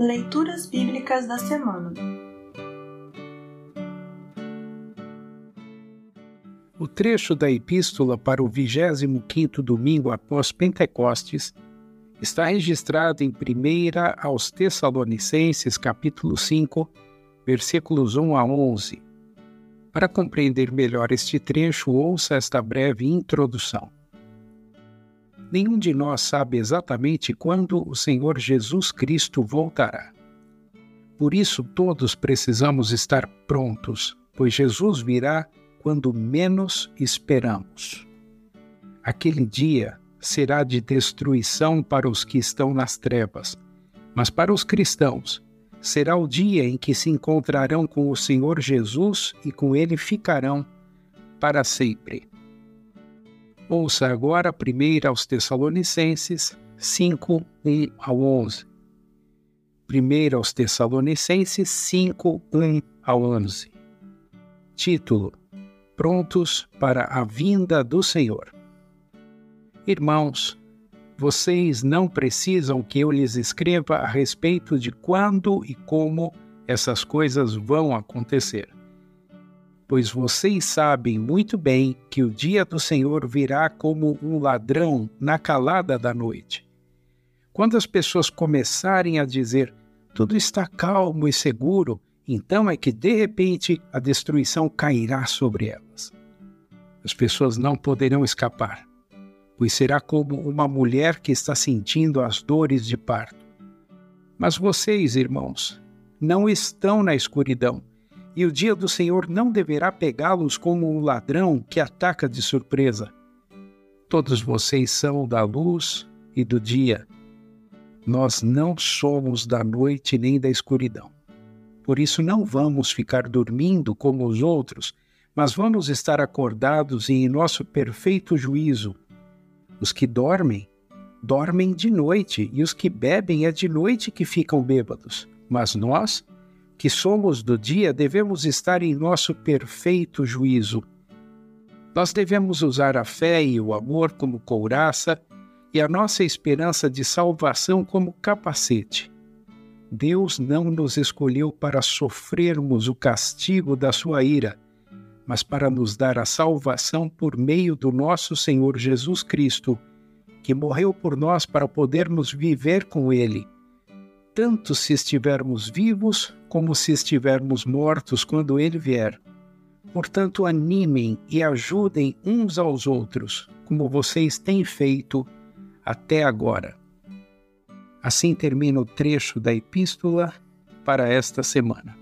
Leituras Bíblicas da Semana O trecho da epístola para o 25º domingo após Pentecostes está registrado em 1 aos Tessalonicenses, capítulo 5, versículos 1 a 11. Para compreender melhor este trecho, ouça esta breve introdução. Nenhum de nós sabe exatamente quando o Senhor Jesus Cristo voltará. Por isso, todos precisamos estar prontos, pois Jesus virá quando menos esperamos. Aquele dia será de destruição para os que estão nas trevas, mas para os cristãos será o dia em que se encontrarão com o Senhor Jesus e com ele ficarão para sempre. Ouça agora primeiro aos Tessalonicenses 5, 1 ao 11. Primeiro aos Tessalonicenses 5, 1 ao 11. Título: Prontos para a vinda do Senhor. Irmãos, vocês não precisam que eu lhes escreva a respeito de quando e como essas coisas vão acontecer. Pois vocês sabem muito bem que o dia do Senhor virá como um ladrão na calada da noite. Quando as pessoas começarem a dizer tudo está calmo e seguro, então é que de repente a destruição cairá sobre elas. As pessoas não poderão escapar pois será como uma mulher que está sentindo as dores de parto. Mas vocês, irmãos, não estão na escuridão, e o dia do Senhor não deverá pegá-los como um ladrão que ataca de surpresa. Todos vocês são da luz e do dia. Nós não somos da noite nem da escuridão. Por isso não vamos ficar dormindo como os outros, mas vamos estar acordados e em nosso perfeito juízo os que dormem, dormem de noite, e os que bebem é de noite que ficam bêbados. Mas nós, que somos do dia, devemos estar em nosso perfeito juízo. Nós devemos usar a fé e o amor como couraça e a nossa esperança de salvação como capacete. Deus não nos escolheu para sofrermos o castigo da sua ira mas para nos dar a salvação por meio do nosso Senhor Jesus Cristo, que morreu por nós para podermos viver com Ele, tanto se estivermos vivos como se estivermos mortos quando Ele vier. Portanto, animem e ajudem uns aos outros, como vocês têm feito até agora. Assim termina o trecho da epístola para esta semana.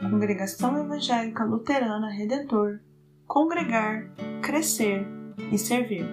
Congregação Evangélica Luterana Redentor Congregar, Crescer e Servir.